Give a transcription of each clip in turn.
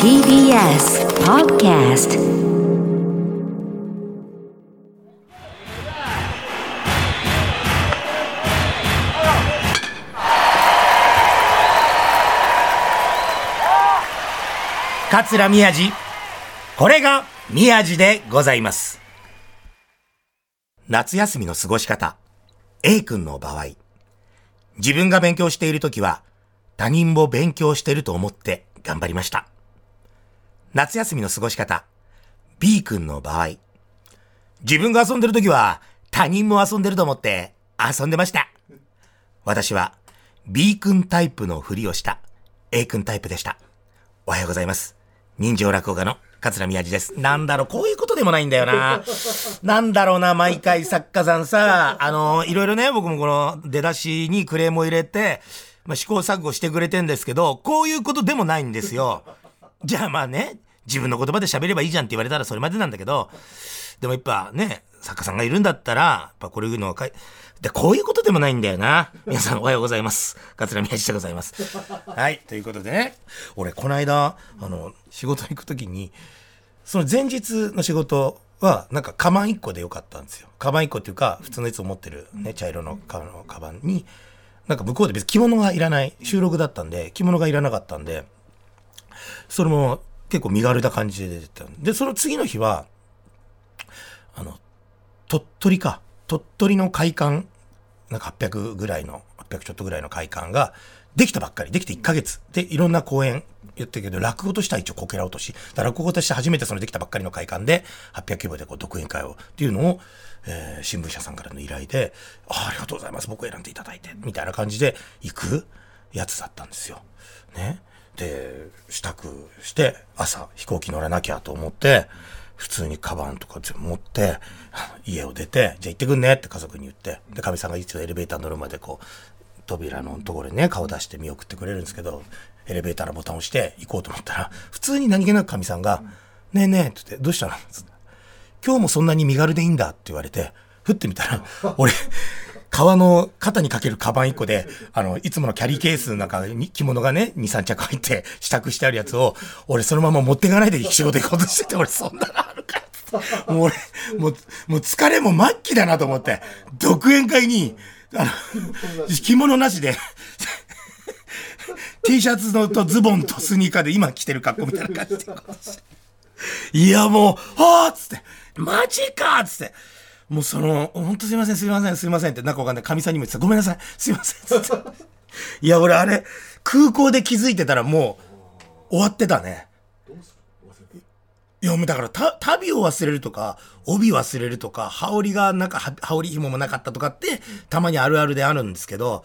TBS Podcast 桂宮治。これが宮治でございます。夏休みの過ごし方。A 君の場合。自分が勉強しているときは他人も勉強してると思って頑張りました。夏休みの過ごし方 B 君の場合自分が遊んでるときは他人も遊んでると思って遊んでました。私は B 君タイプのふりをした A 君タイプでした。おはようございます。人情落語家の桂宮治です。なんだろう、こういうことでもないんだよな。なんだろうな、毎回作家さんさ、あの、いろいろね、僕もこの出だしにクレームを入れて、まあ、試行錯誤してくれてんですけど、こういうことでもないんですよ。じゃあまあね、自分の言葉で喋ればいいじゃんって言われたらそれまでなんだけど、でもやっぱね、作家さんがいるんだったら、やっぱこれいうのはかい、で、こういうことでもないんだよな。皆さんおはようございます。桂宮治でございます。はい、ということでね、俺この間、あの、仕事行くときに、その前日の仕事は、なんか、カバン1個でよかったんですよ。カバン1個っていうか、普通のいつも持ってるね、茶色のカバンに、なんか向こうで別に着物がいらない、収録だったんで、着物がいらなかったんで、それも結構身軽な感じで出てたで、その次の日は、あの、鳥取か。鳥取の会館、なんか800ぐらいの、800ちょっとぐらいの会館が、できたばっかり、できて1ヶ月。で、いろんな公演言ってるけど、落語としては一応こけら落とし。だ落語として初めてそのできたばっかりの会館で、800規模でこう独演会を、っていうのを、えー、新聞社さんからの依頼で、あありがとうございます、僕を選んでいただいて、みたいな感じで行くやつだったんですよ。ね。で、支度して、朝飛行機乗らなきゃと思って、普通にカバンとか全部持って、家を出て、じゃあ行ってくんねって家族に言って、で、かみさんが一応エレベーター乗るまでこう、扉のところにね、顔出して見送ってくれるんですけど、エレベーターのボタンを押して行こうと思ったら、普通に何気なくかみさんが、ねえねえって言って、どうしたの今日もそんなに身軽でいいんだって言われて、ふってみたら、俺、革の肩にかけるカバン1個で、あの、いつものキャリーケースの中に着物がね、2、3着入って支度してあるやつを、俺そのまま持っていかないで仕事行こうとしてて、俺そんなのあるかもう俺、もう、もう疲れも末期だなと思って、独演会に、あの、着物なしで、T シャツのとズボンとスニーカーで今着てる格好みたいな感じで。いやもう、はあっつって、マジかっつって。もうその、本当すいません、すいません、すいませんって、なんかわかんない。神さんにも言ってた。ごめんなさい、すいません、つって。いや、俺あれ、空港で気づいてたらもう、終わってたね。いや、もうだから、た、旅を忘れるとか、帯忘れるとか、羽織が、なんか、羽織紐もなかったとかって、たまにあるあるであるんですけど、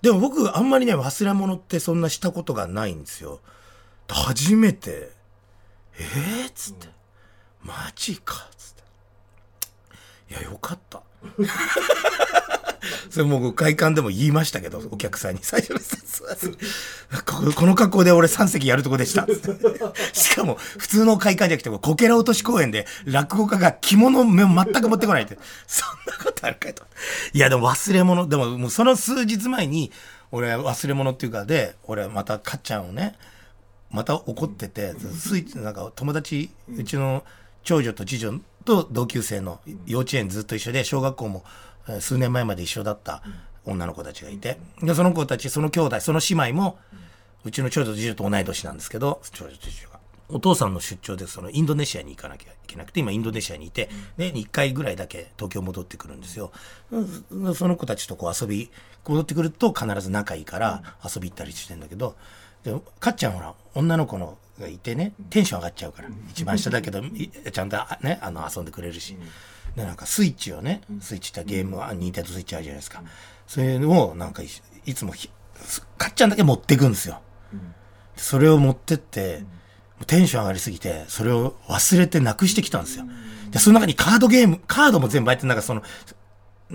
でも僕、あんまりね、忘れ物ってそんなしたことがないんですよ。初めて、えー、っつって、マジか、つって。いや、よかった。それもう会館でも言いましたけど、お客さんに最初の ここの格好で俺3席やるとこでした。しかも、普通の会館じゃなくて、こけら落とし公演で落語家が着物を全く持ってこないって。そんなことあるかいと。いや、でも忘れ物、でももうその数日前に、俺忘れ物っていうかで、俺またかっちゃんをね、また怒ってて、スイッチ、なんか友達、うちの長女と次女と同級生の幼稚園ずっと一緒で、小学校もえー数年前まで一緒だった女の子たちがいて、で、その子たち、その兄弟、その姉妹も、うちの長女と次女と同い年なんですけど、長女と次女が。お父さんの出張でそのインドネシアに行かなきゃいけなくて、今インドネシアにいて、年に1回ぐらいだけ東京戻ってくるんですよ。その子たちとこう遊び、戻ってくると必ず仲いいから遊び行ったりしてんだけど、でかっちゃんほら、女の子のがいてね、テンション上がっちゃうから。一番下だけど、ちゃんとね、あの、遊んでくれるし。で、なんかスイッチをね、スイッチってゲームは、ニンテンドスイッチあるじゃないですか。それを、なんかい、いつもひ、かっちゃんだけ持ってくんですよ。それを持ってって、テンション上がりすぎて、それを忘れてなくしてきたんですよ。で、その中にカードゲーム、カードも全部入って、なんかその、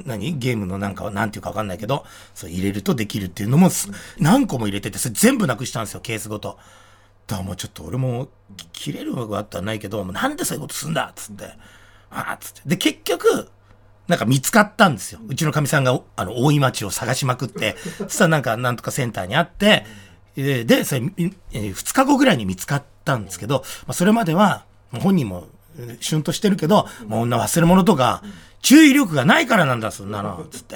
何？ゲームのなんか、なんていうかわかんないけど、そう入れるとできるっていうのもす、何個も入れてて、それ全部なくしたんですよ、ケースごと。だからもうちょっと俺も、き切れるわけあったらないけど、もうなんでそういうことすんだっつって。ああ、つって。で、結局、なんか見つかったんですよ。うちのかみさんが、あの、大井町を探しまくって、そしたらなんか、なんとかセンターにあって、で、でそれ、えー、2日後ぐらいに見つかったんですけど、まあ、それまでは、本人も、しゅんとしてるけど、もう女忘れ物とか、注意力がないからなんだ、そんなの、つって。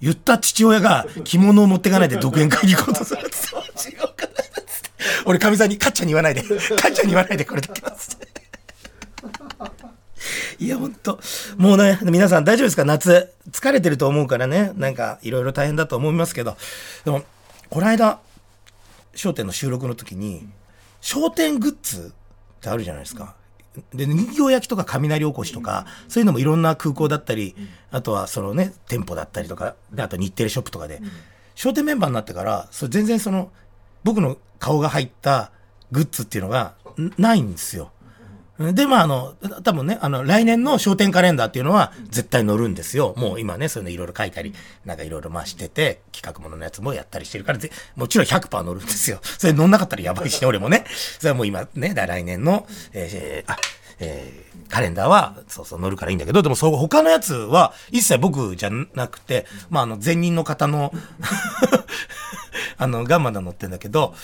言った父親が着物を持ってかないで独演会に行こうとする。そう違うかな、つって。俺、かみさんに、かっちゃんに言わないで、かっちゃんに言わないで、これだけは、つって。いや、ほんと。もうね、皆さん大丈夫ですか？夏。疲れてると思うからね。なんか、いろいろ大変だと思いますけど。でも、この間、商店の収録の時に、商店グッズってあるじゃないですか。で、人形焼きとか雷おこしとか、そういうのもいろんな空港だったり、あとはそのね、店舗だったりとか、で、あと日テレショップとかで、商店メンバーになってから、それ全然その、僕の顔が入ったグッズっていうのがないんですよ。で、まあ、あの、多分ね、あの、来年の商店カレンダーっていうのは絶対載るんですよ。もう今ね、そういうのいろいろ書いたり、なんかいろいろまあしてて、企画もののやつもやったりしてるから、もちろん100%載るんですよ。それ載んなかったらやばいしね、俺もね。それはもう今ね、来年の、えー、あ、えー、カレンダーは、そうそう載るからいいんだけど、でもそう、他のやつは一切僕じゃなくて、まあ、あの、前任の方の あの、ガンマだ載ってんだけど、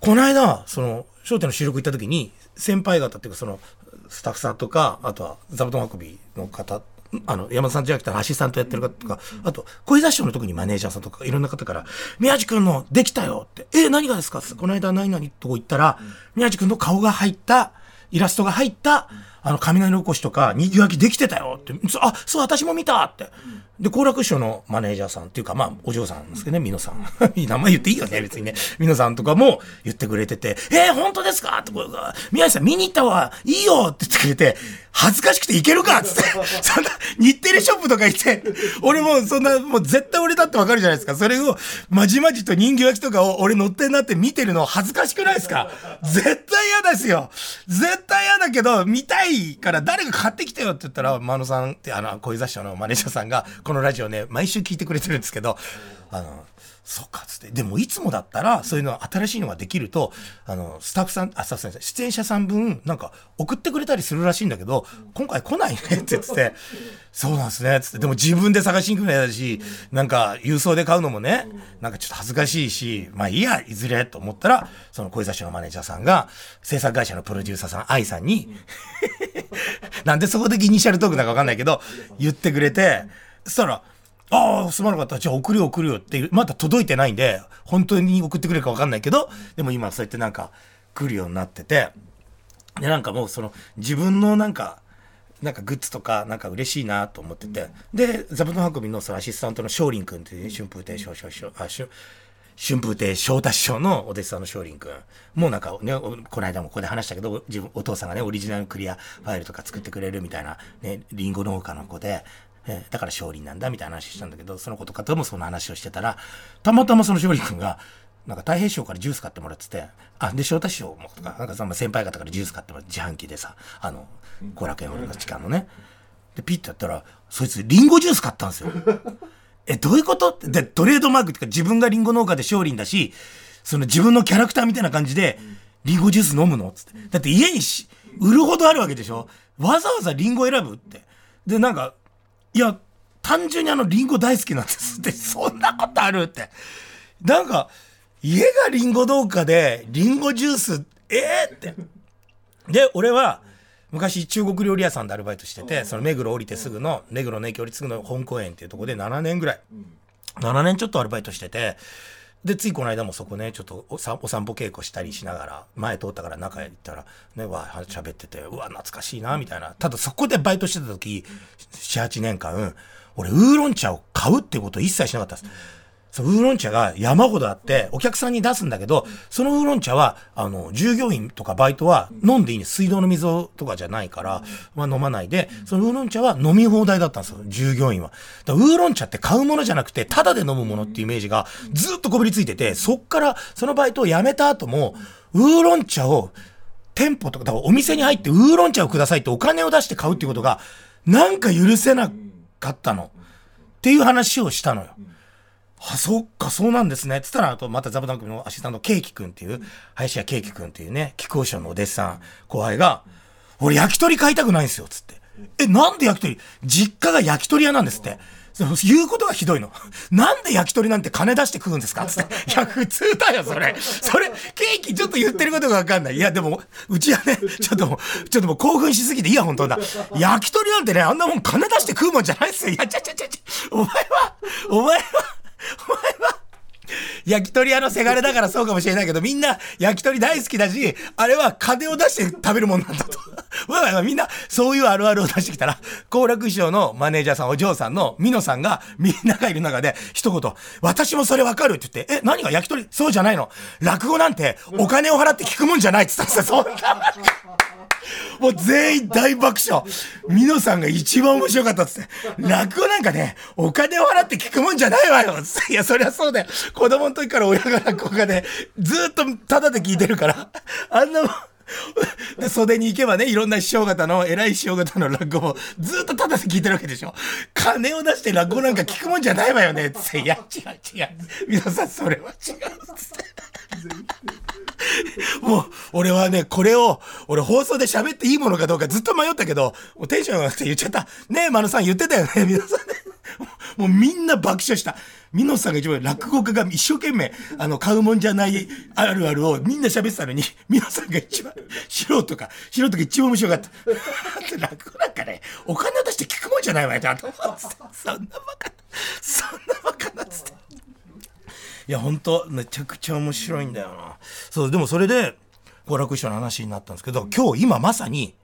この間、その、商店の収録行った時に、先輩方っていうか、その、スタッフさんとか、あとは座布団運びの方、あの、山田さんじゃなくてアシスタントやってる方とか、あと、小座師匠の時にマネージャーさんとか、いろんな方から、宮地君のできたよって、え、何がですか？この間何々とこ行ったら、宮地君の顔が入った、イラストが入った、あの、雷おこしとか、にぎわきできてたよって、あ、そう、私も見たって。で、好楽師匠のマネージャーさんっていうか、まあ、お嬢さんですけどね、美濃さん。名前言っていいよね、別にね。美濃さんとかも言ってくれてて、えー、本当ですかって、宮地さん見に行ったわ、いいよって言ってくれて、恥ずかしくていけるかっつって、そんな、日テレショップとか行って、俺もそんな、もう絶対俺だってわかるじゃないですか。それを、まじまじと人形焼きとかを俺乗ってんなって見てるの恥ずかしくないですか？絶対嫌ですよ。絶対嫌だけど、見たいから誰が買ってきてよって言ったら、真野さんって、あの、小遊三師匠のマネージャーさんが、このラジオね、毎週聞いてくれてるんですけど、あの、そうか、つって。でも、いつもだったら、そういうの新しいのができると、あの、スタッフさん、あ、スタッフさん、出演者さん分、なんか、送ってくれたりするらしいんだけど、今回来ないねって言ってて、そうなんですね、つって。でも自分で探しに行くの嫌だし、なんか、郵送で買うのもね、なんかちょっと恥ずかしいし、まあいいや、いずれと思ったら、その小座師のマネージャーさんが、制作会社のプロデューサーさん、愛さんに なんでそこでイニシャルトークだかわかんないけど、言ってくれて、そしたら、ああ、すまなかった。じゃあ送るよ送るよって、まだ届いてないんで、本当に送ってくれるかわかんないけど、でも今そうやってなんか来るようになってて、で、なんかもうその自分のなんか、なんかグッズとかなんか嬉しいなと思ってて、で、座布団運びのそのアシスタントの翔林君っていう春風亭昇昇昇、あ、春春風亭昇太師匠のお弟子さんの翔林君もうなんかね、この間もここで話したけど、自分、お父さんがね、オリジナルクリアファイルとか作ってくれるみたいな、ね、リンゴ農家の子で、えー、だから勝利なんだみたいな話したんだけど、その子とかともその話をしてたら、たまたまその勝利君が、なんか太平師匠からジュース買ってもらってて、あ、で、翔太師匠もとか、なんかその先輩方からジュース買ってもらって、自販機でさ、あの、後楽園ホールの地下のね。で、ピッとやったら、そいつリンゴジュース買ったんですよ。え、どういうこと？で、トレードマークっていうか自分がリンゴ農家で勝利だし、その自分のキャラクターみたいな感じで、リンゴジュース飲むの？つって。だって家にし、売るほどあるわけでしょ？わざわざリンゴ選ぶ？って。で、なんか、いや、単純にあの、リンゴ大好きなんですって、そんなことあるって。なんか、家がリンゴ農家で、リンゴジュース、ええー、って。で、俺は、昔中国料理屋さんでアルバイトしてて、その目黒降りてすぐの、目黒の駅降りてすぐの本公園っていうとこで7年ぐらい、7年ちょっとアルバイトしてて、で、ついこの間もそこね、ちょっとお散歩稽古したりしながら、前通ったから中へ行ったら、ね、わ、喋ってて、うわ、懐かしいな、みたいな。ただそこでバイトしてた時、7、8年間、俺、ウーロン茶を買うってことを一切しなかったです。そう、ウーロン茶が山ほどあって、お客さんに出すんだけど、そのウーロン茶は、あの、従業員とかバイトは飲んでいいね。水道の水とかじゃないから、まあ飲まないで、そのウーロン茶は飲み放題だったんですよ、従業員は。だウーロン茶って買うものじゃなくて、タダで飲むものっていうイメージがずっとこびりついてて、そっからそのバイトを辞めた後も、ウーロン茶を店舗とか、だからお店に入ってウーロン茶をくださいってお金を出して買うっていうことが、なんか許せなかったの。っていう話をしたのよ。あ、そっか、そうなんですね。つったら、あと、またザブダンクのアシスタント、ケーキくんっていう、林家ケーキくんっていうね、木久扇師匠のお弟子さん、後輩が、俺焼き鳥買いたくないんですよ、つって。え、なんで焼き鳥？実家が焼き鳥屋なんですって。言うことがひどいの。なんで焼き鳥なんて金出して食うんですか？つって。いや、普通だよ、それ。それ、ケーキちょっと言ってることがわかんない。いや、でも、うちはね、ちょっともう、ちょっともう興奮しすぎて、いや、本当だ。焼き鳥なんてね、あんなもん金出して食うもんじゃないっすよ。いや、ちゃちゃちゃちゃ。お前は、お前は、お前は、焼き鳥屋のせがれだからそうかもしれないけど、みんな焼き鳥大好きだし、あれは金を出して食べるもんなんだと。わわみんなそういうあるあるを出してきたら、好楽師匠のマネージャーさん、お嬢さんのミノさんがみんながいる中で一言、私もそれわかるって言って、え、何が焼き鳥？そうじゃないの。落語なんてお金を払って聞くもんじゃないって言ったんですよ。そんな。もう全員大爆笑。ミノさんが一番面白かったっつって。落語なんかね、お金を払って聞くもんじゃないわよいや、そりゃそうだよ。子供の時から親が落語家で、ずっとタダで聞いてるから、あんな、で、袖に行けばね、いろんな師匠方の、偉い師匠方の落語をずっとタダで聞いてるわけでしょ。金を出して落語なんか聞くもんじゃないわよね。つって、いや、違う違う。皆さん、それは違う。つって。もう、俺はね、これを、俺放送で喋っていいものかどうかずっと迷ったけど、もうテンション上がって言っちゃった。ねえ、マ野さん言ってたよね、皆さんね。もうみんな爆笑した。ミノさんが一番落語家が一生懸命、あの、買うもんじゃないあるあるをみんな喋ってたのに、ミノさんが一番、素人か、素人が一番面白かった。落語なんかね、お金を出して聞くもんじゃないわよ、ちゃんと。そんなバカ、そんなバカなっつって。いや、本当めちゃくちゃ面白いんだよな。そう、でもそれで、好楽師匠の話になったんですけど、今日今まさに、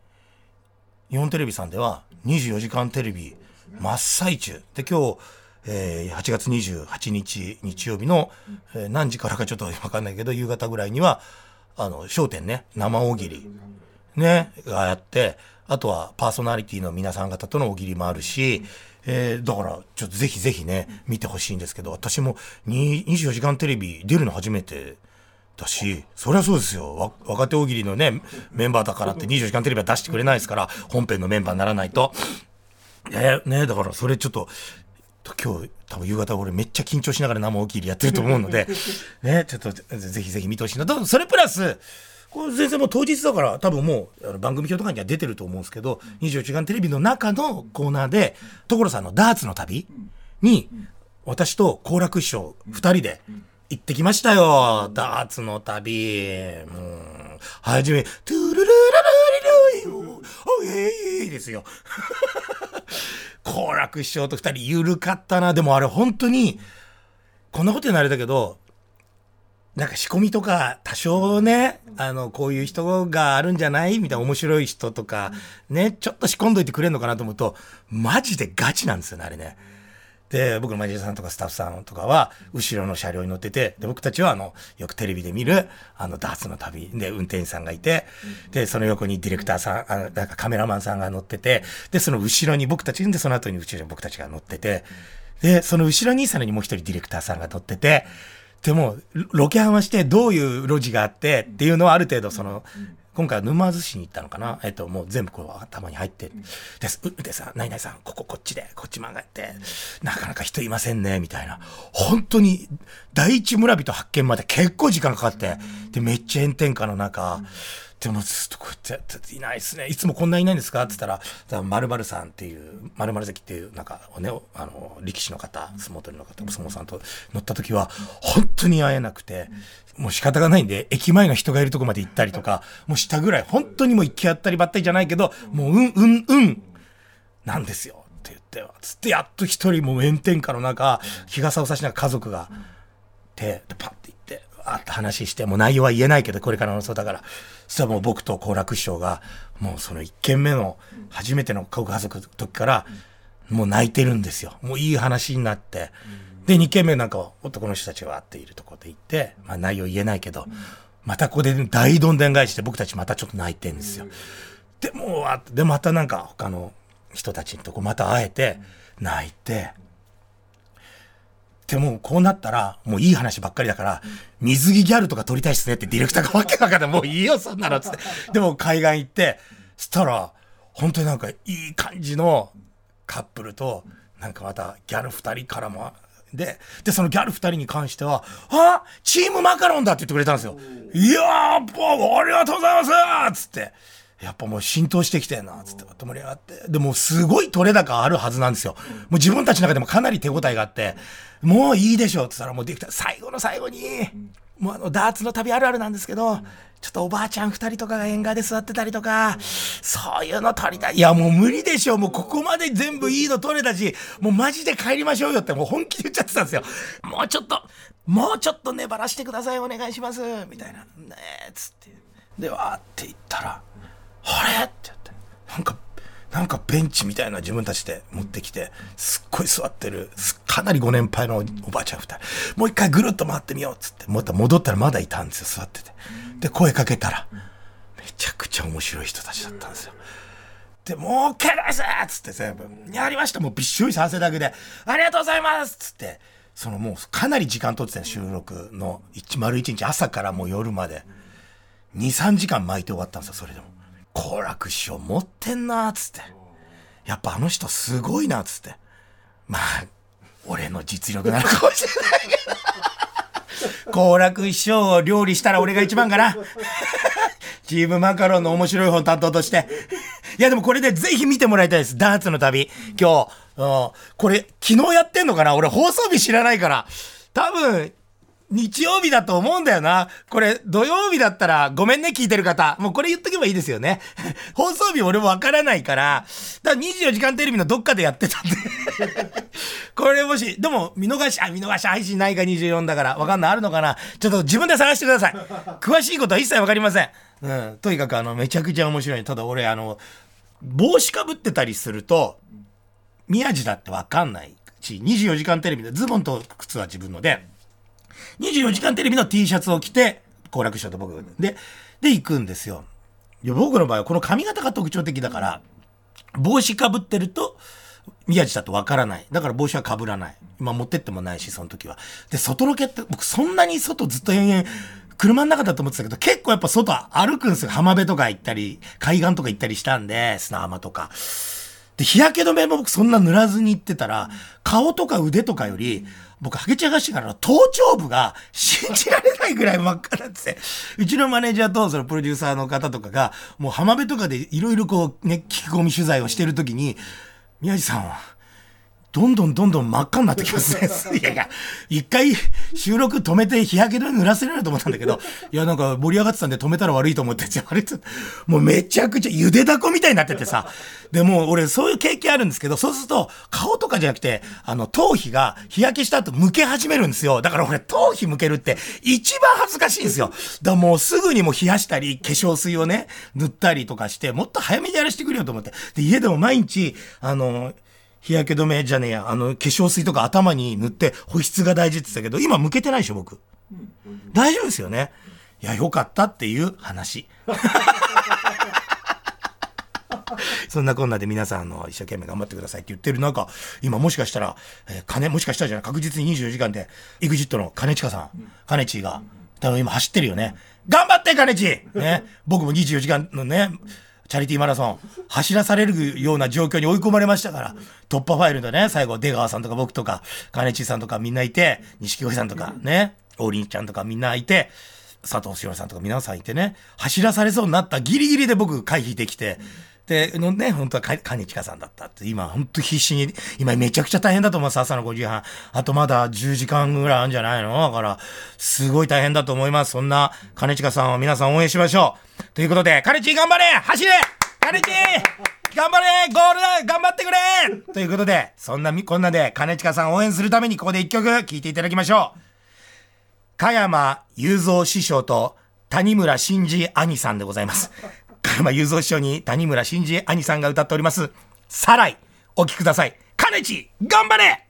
日本テレビさんでは24時間テレビ真っ最中。で、今日、えー、8月28日日曜日の、えー、何時からかちょっとわかんないけど、夕方ぐらいには、あの、商店ね、生大喜利、ね、がやって、あとはパーソナリティの皆さん方との大喜利もあるし、えー、だから、ちょっとぜひぜひね、見てほしいんですけど、私も24時間テレビ出るの初めてだし、そりゃそうですよ。若手大喜利のね、メンバーだからって24時間テレビは出してくれないですから、本編のメンバーにならないと。えー、ね、だからそれちょっと、今日多分夕方俺めっちゃ緊張しながら生大喜利やってると思うので、ね、ちょっとぜひぜひ見てほしいなと。それプラス、これ全然もう当日だから多分もう番組表とかには出てると思うんですけど、24時間テレビの中のコーナーで、所さんのダーツの旅に、私と好楽師匠2人で行ってきましたよ。ダーツの旅。もう、はじめ、トゥルルルルルルルおいいですよ。好楽師匠と2人ゆるかったな。でもあれ本当に、こんなこと言うのあれだけど、なんか仕込みとか多少ね、あの、こういう人があるんじゃないみたいな面白い人とか、ね、ちょっと仕込んどいてくれんのかなと思うと、マジでガチなんですよね、あれね。で、僕のマネージャさんとかスタッフさんとかは、後ろの車両に乗ってて、で、僕たちはあの、よくテレビで見る、あの、ダーツの旅で運転手さんがいて、で、その横にディレクターさん、あなんかカメラマンさんが乗ってて、で、その後ろに僕たち、で、その後に後ろに僕たちが乗ってて、で、その後ろにさらにもう一人ディレクターさんが乗ってて、でも、ロケハンはしてどういう路地があってっていうのはある程度その、今回は沼津市に行ったのかな？えっと、もう全部こう頭に入って、です、う、でさ、何々さん、こここっちで、こっち曲がって、なかなか人いませんね、みたいな。本当に、第一村人発見まで結構時間かかって、で、めっちゃ炎天下の中、でもずっとこうやっていないですね。いつもこんないないんですか？って言ったら、まるまるさんっていう、まるまる関っていう、なんか、ね、あの、力士の方、相撲取りの方、相撲さんと乗った時は、本当に会えなくて、もう仕方がないんで、駅前の人がいるとこまで行ったりとか、もう下ぐらい、本当にもう行き当たりばったりじゃないけど、もう、うん、うん、うん、なんですよ。って言って、つってやっと一人もう炎天下の中、日傘を差しながら家族が、で、パッって、話して、もう内容は言えないけど、これからのそうだから、そしたらもう僕と好楽師匠が、もうその一件目の初めての家族の時から、もう泣いてるんですよ。もういい話になって。で、二件目なんかは男の人たちが会っているとこで行って、まあ内容言えないけど、またここで大どんでん返して僕たちまたちょっと泣いてるんですよ。でも、で、またなんか他の人たちのとこまた会えて、泣いて、でもこうなったら、もういい話ばっかりだから、水着ギャルとか撮りたいっすねってディレクターがわけわかんない。もういいよ、そんなのつって。でも海岸行って、したら、本当になんかいい感じのカップルと、なんかまたギャル二人からも、で、で、そのギャル二人に関しては、あチームマカロンだって言ってくれたんですよ。いやー、ありがとうございますつって。やっぱもう浸透してきてんな、つって盛り上がって。でもすごい取れ高あるはずなんですよ。もう自分たちの中でもかなり手応えがあって、もういいでしょ、って言ったらもうできた。最後の最後に、もうあの、ダーツの旅あるあるなんですけど、ちょっとおばあちゃん二人とかが縁側で座ってたりとか、そういうの取りたい。いやもう無理でしょ。もうここまで全部いいの取れたし、もうマジで帰りましょうよってもう本気で言っちゃってたんですよ。もうちょっと、もうちょっと粘らしてください。お願いします。みたいな。ねえ、つって。で、わーって言ったら、あれ？って言って、なんか、なんかベンチみたいな自分たちで持ってきて、すっごい座ってる、かなりご年配のおばあちゃん二人。もう一回ぐるっと回ってみようっつって、また戻ったらまだいたんですよ、座ってて。で、声かけたら、めちゃくちゃ面白い人たちだったんですよ。で、もう OK ですっつって全部、やりましたもうびっしょり汗だくで、ありがとうございますっつって、そのもうかなり時間取ってた収録の一丸一日朝からもう夜まで。2、3時間巻いて終わったんですよ、それでも。好楽師匠持ってんなっつって。やっぱあの人すごいなっつって。まあ、俺の実力なのかもしれないけど。好楽師匠を料理したら俺が一番かな。チームマカロンの面白い本担当として。いやでもこれでぜひ見てもらいたいです。ダーツの旅。今日、うんこれ昨日やってんのかな？俺放送日知らないから。多分、日曜日だと思うんだよな。これ、土曜日だったら、ごめんね、聞いてる方。もうこれ言っとけばいいですよね。放送日俺もわからないから、だから24時間テレビのどっかでやってたんで。これもし、でも、見逃し、あ、見逃し配信ないか24だから、わかんない、あるのかな。ちょっと自分で探してください。詳しいことは一切わかりません。うん。とにかく、あの、めちゃくちゃ面白い。ただ俺、あの、帽子かぶってたりすると、宮地だってわかんないし、24時間テレビでズボンと靴は自分ので、24時間テレビの T シャツを着て、好楽師匠と僕で、で行くんですよ。いや僕の場合はこの髪型が特徴的だから、帽子かぶってると、宮地だとわからない。だから帽子はかぶらない。まあ持ってってもないし、その時は。で、外ロケって、僕そんなに外ずっと延々、車の中だと思ってたけど、結構やっぱ外歩くんですよ。浜辺とか行ったり、海岸とか行ったりしたんで、砂浜とか。で、日焼け止めも僕そんな塗らずに行ってたら、顔とか腕とかより、僕、ハゲチャガシからの頭頂部が信じられないぐらい真っ赤だって。うちのマネージャーとそのプロデューサーの方とかが、もう浜辺とかでいろいろこうね、聞き込み取材をしてるときに、宮地さんは、どんどんどんどん真っ赤になってきますね。いやいや、一回収録止めて日焼け止め濡らせるなと思ったんだけど、いやなんか盛り上がってたんで止めたら悪いと思って、じゃああれもうめちゃくちゃゆでだこみたいになっててさ、でもう俺そういう経験あるんですけど、そうすると顔とかじゃなくて、あの頭皮が日焼けした後剥け始めるんですよ。だから俺頭皮剥けるって一番恥ずかしいんですよ。だからもうすぐにもう冷やしたり、化粧水をね、塗ったりとかして、もっと早めにやらせてくれよと思って。で、家でも毎日、あの、日焼け止めじゃねえや、あの、化粧水とか頭に塗って保湿が大事って言ってたけど、今向けてないでしょ、僕。大丈夫ですよね。いや、よかったっていう話。そんなこんなで皆さんあの一生懸命頑張ってくださいって言ってる中、今もしかしたら、えー金、もしかしたらじゃない、確実に24時間で、EXIT の金近さん、金地が、多分今走ってるよね。頑張って金地ね。僕も24時間のね、チャリティーマラソン、走らされるような状況に追い込まれましたから、突破ファイルでね、最後、出川さんとか僕とか、金地さんとかみんないて、錦鯉さんとかね、王林ちゃんとかみんないて、佐藤しおさんとか皆さんいてね、走らされそうになったギリギリで僕回避できて、で、のね、本当はか金近さんだったって、今本当必死に、今めちゃくちゃ大変だと思います、朝の5時半。あとまだ10時間ぐらいあるんじゃないの？だから、すごい大変だと思います。そんな金近さんを皆さん応援しましょう。ということで、金地頑張れ走れ金地頑張れゴールだ頑張ってくれということで、そんなみ、こんなで、金近さんを応援するためにここで一曲聴いていただきましょう。加山雄三師匠と谷村新司兄さんでございます。加山雄三師匠に谷村新司兄さんが歌っております。サライ、お聴きください。金地、頑張れ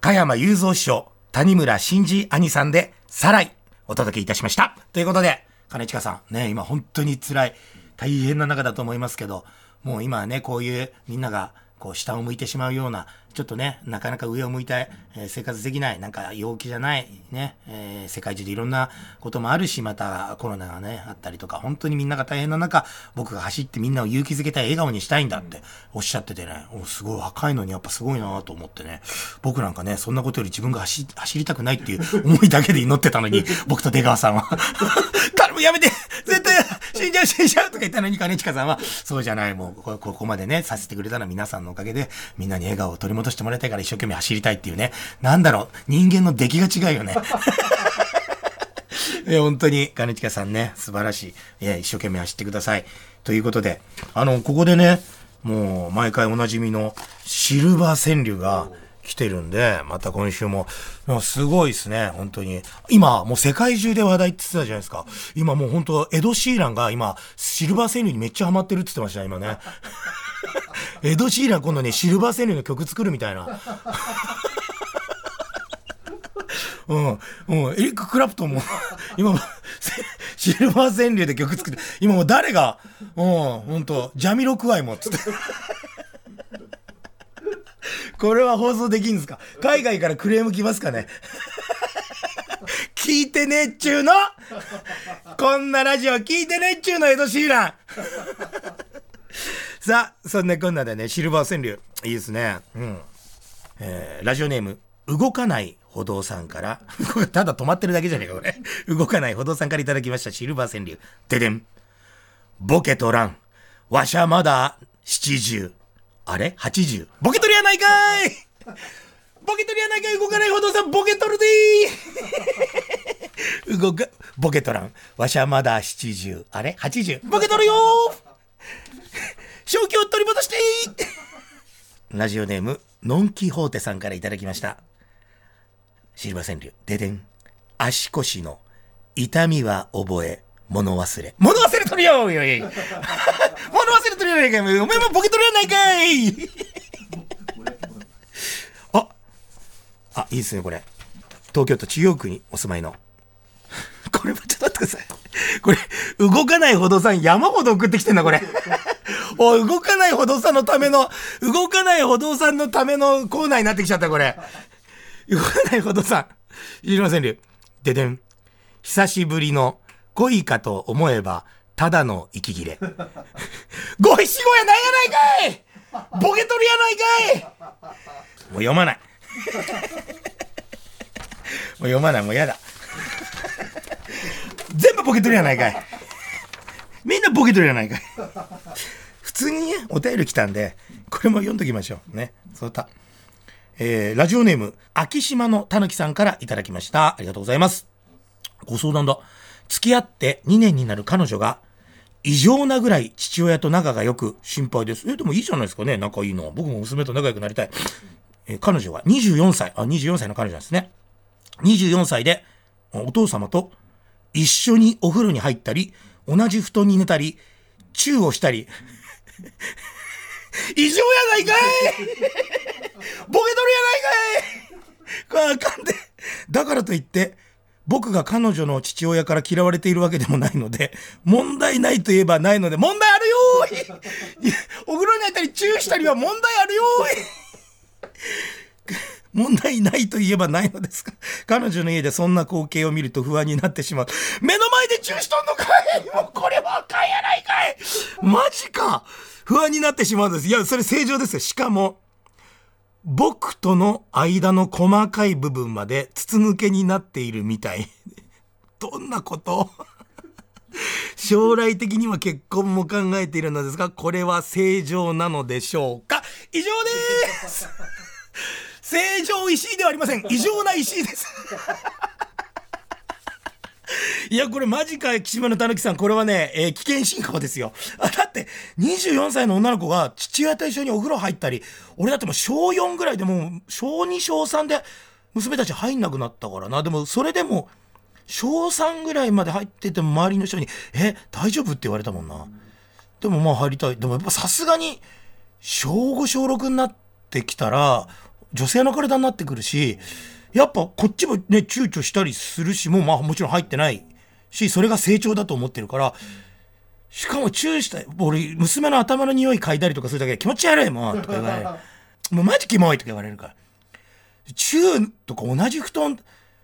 加山雄三師匠、谷村新司兄さんで、サライ、お届けいたしました。ということで、金近さん、ね、今本当に辛い、大変な中だと思いますけど、もう今はね、こういうみんなが、こう下を向いてしまうようなちょっとね、なかなか上を向いて、え生活できない、なんか陽気じゃない、ね、え世界中でいろんなこともあるし、またコロナがね、あったりとか、本当にみんなが大変な中、僕が走ってみんなを勇気づけたい、笑顔にしたいんだっておっしゃっててね、おすごい若いのにやっぱすごいなと思ってね、僕なんかね、そんなことより自分が走走りたくないっていう思いだけで祈ってたのに、僕と出川さんは、頼むやめて絶対死んじゃう死んじゃうとか言ったのに金近さんは、そうじゃない、もうこここまでね、させてくれたのは皆さんのおかげで、みんなに笑顔を取り戻してもらいたいから一生懸命走りたいっていうね、なんだろう、人間の出来が違うよね。いや、本当に、金近さんね、素晴らしい。いや、一生懸命走ってください。ということで、あの、ここでね、もう、毎回おなじみのシルバー川柳が来てるんで、また今週も、もうすごいですね、本当に。今、もう世界中で話題って言ってたじゃないですか。今もう本当、エド・シーランが今、シルバー川柳にめっちゃハマってるって言ってましたね、今ね。エド・シーラン今度ね、シルバー川柳の曲作るみたいな。うん。うん。エリック・クラプトンも、今も、せシルバー川柳で曲作って、今もう誰が、うん、ほんと、ジャミロクワイも、つって。これは放送できんですか？海外からクレーム来ますかね？聞いてねっちゅうの？こんなラジオ聞いてねっちゅうのエド・シーラン さあ、そんなこんなでね、シルバー川柳、いいですね。うん。えーラジオネーム、動かない歩道さんから、ただ止まってるだけじゃねえか、これ。動かない歩道さんからいただきました、シルバー川柳。ででん。ボケとらん。わしゃまだ七十。あれ？八十。ボケとるやないかいボケとるやないかい動かない歩道さん、ボケとるでー 動か、ボケとらん。わしゃまだ七十。あれ？八十。ボケとるよー正気を取り戻してラジオネーム、ノンキホーテさんからいただきました。シルバー川柳、ででん。足腰の痛みは覚え、物忘れ。物忘れとるよいやいや 物忘れとるやないかいお前もボケとるやないかい あ、あ、いいですね、これ。東京都中央区にお住まいの。これもちょっと待ってください。これ、動かない歩道さん山ほど送ってきてんな、これ。お、動かない歩道さんのための、動かない歩道さんのためのコーナーになってきちゃった、これ。動かない歩道さん。知りません。ででん。久しぶりの恋かと思えば、ただの息切れ。ごいしごやないやないかいボケとるやないかいもう読まない。もう読まない、もうやだ。全部ボケとるやないかい。みんなボケとるやないかい。普通にね、お便り来たんで、これも読んどきましょう。ね。そうた。えー、ラジオネーム、秋島のたぬきさんからいただきました。ありがとうございます。ご相談だ。付き合って2年になる彼女が、異常なぐらい父親と仲が良く心配です。え、でもいいじゃないですかね、仲いいの。僕も娘と仲良くなりたい。え彼女は24歳、あ、24歳の彼女なんですね。24歳で、お父様と一緒にお風呂に入ったり、同じ布団に寝たり、チューをしたり。異常やないかいボケとるやないかいこれあかんで。だからといって、僕が彼女の父親から嫌われているわけでもないので、問題ないといえばないので、問題あるよーい お風呂に入ったりチューしたりは問題あるよーい 問題ないと言えばないのですが、彼女の家でそんな光景を見ると不安になってしまう。目の前でチューしとんのかいもうこれはあかんやないかいマジか不安になってしまうんです。いや、それ正常ですよ。しかも、僕との間の細かい部分まで筒抜けになっているみたい。どんなこと？将来的には結婚も考えているのですが、これは正常なのでしょうか？以上です正常石井ではありません。異常な石井です。いや、これマジか、岸島のたぬきさん。これはね、えー危険信号ですよ。あだって、24歳の女の子が父親と一緒にお風呂入ったり、俺だってもう小4ぐらいでもう、小2、小3で娘たち入んなくなったからな。でも、それでも、小3ぐらいまで入ってても周りの人に、え、大丈夫？って言われたもんな。でもまあ入りたい。でもやっぱさすがに、小5、小6になってきたら、女性の体になってくるし、やっぱこっちもね、躊躇したりするし、もうまあもちろん入ってないし、それが成長だと思ってるから、しかもチューしたい。俺、娘の頭の匂い嗅いだりとかするだけで気持ち悪いもん、とか言われる。もうマジキモいとか言われるから。チューとか同じ布団、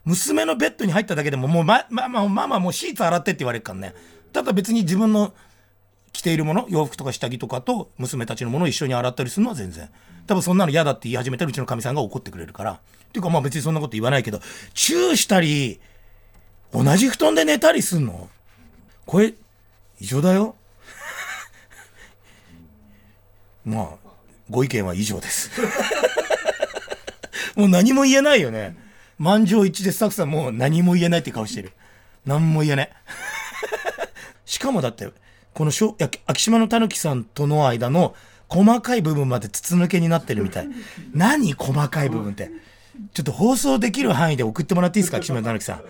娘のベッドに入っただけでももうま、まあまあ、まあまもうシーツ洗ってって言われるからね。ただ別に自分の着ているもの、洋服とか下着とかと娘たちのものを一緒に洗ったりするのは全然。多分そんなの嫌だって言い始めたらうちのかみさんが怒ってくれるから。っていうかまあ別にそんなこと言わないけど、チューしたり、同じ布団で寝たりすんの？これ、異常だよ。まあ、ご意見は以上です。もう何も言えないよね。満場一致でスタッフさんもう何も言えないって顔してる。何も言えない。しかもだって、このしょ秋島のたぬきさんとの間の細かい部分まで筒抜けになってるみたい。何細かい部分って？ちょっと放送できる範囲で送ってもらっていいですか？秋島のたぬきさん。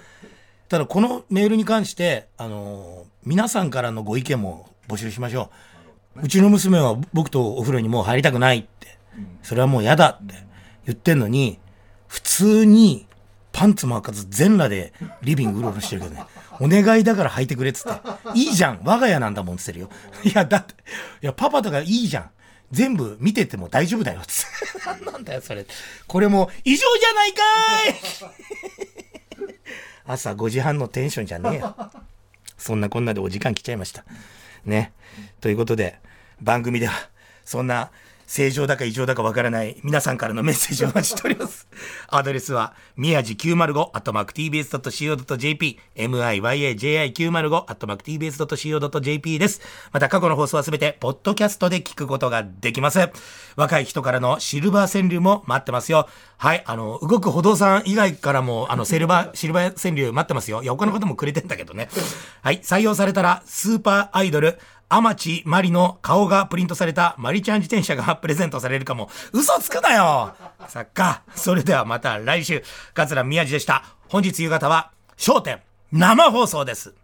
ただこのメールに関して、あのー、皆さんからのご意見も募集しましょう。うちの娘は僕とお風呂にもう入りたくないって。それはもう嫌だって言ってんのに、普通にパンツも履かず全裸でリビングうろうろしてるけどね。お願いだから履いてくれっつって。いいじゃん我が家なんだもんっつってるよ。いや、だって、いや、パパとかいいじゃん。全部見てても大丈夫だよっつって。なんだよ、それ。これも異常じゃないかーい 朝5時半のテンションじゃねえよ。そんなこんなでお時間来ちゃいました。ね。ということで、番組では、そんな正常だか異常だかわからない皆さんからのメッセージをお待ちしております。アドレスは、みやじ905、アットマーク tbs.co.jp、miyaji905、アットマーク tbs.co.jp です。また過去の放送はすべて、ポッドキャストで聞くことができます。若い人からのシルバー川柳も待ってますよ。はい、あの、動く歩道さん以外からも、あの、セルバー、シルバー川柳待ってますよ。いや、他の方もくれてんだけどね。はい、採用されたら、スーパーアイドル、天地マリの顔がプリントされたマリちゃん自転車がプレゼントされるかも。嘘つくなよさっか。それではまた来週、桂宮治でした。本日夕方は、焦点、生放送です。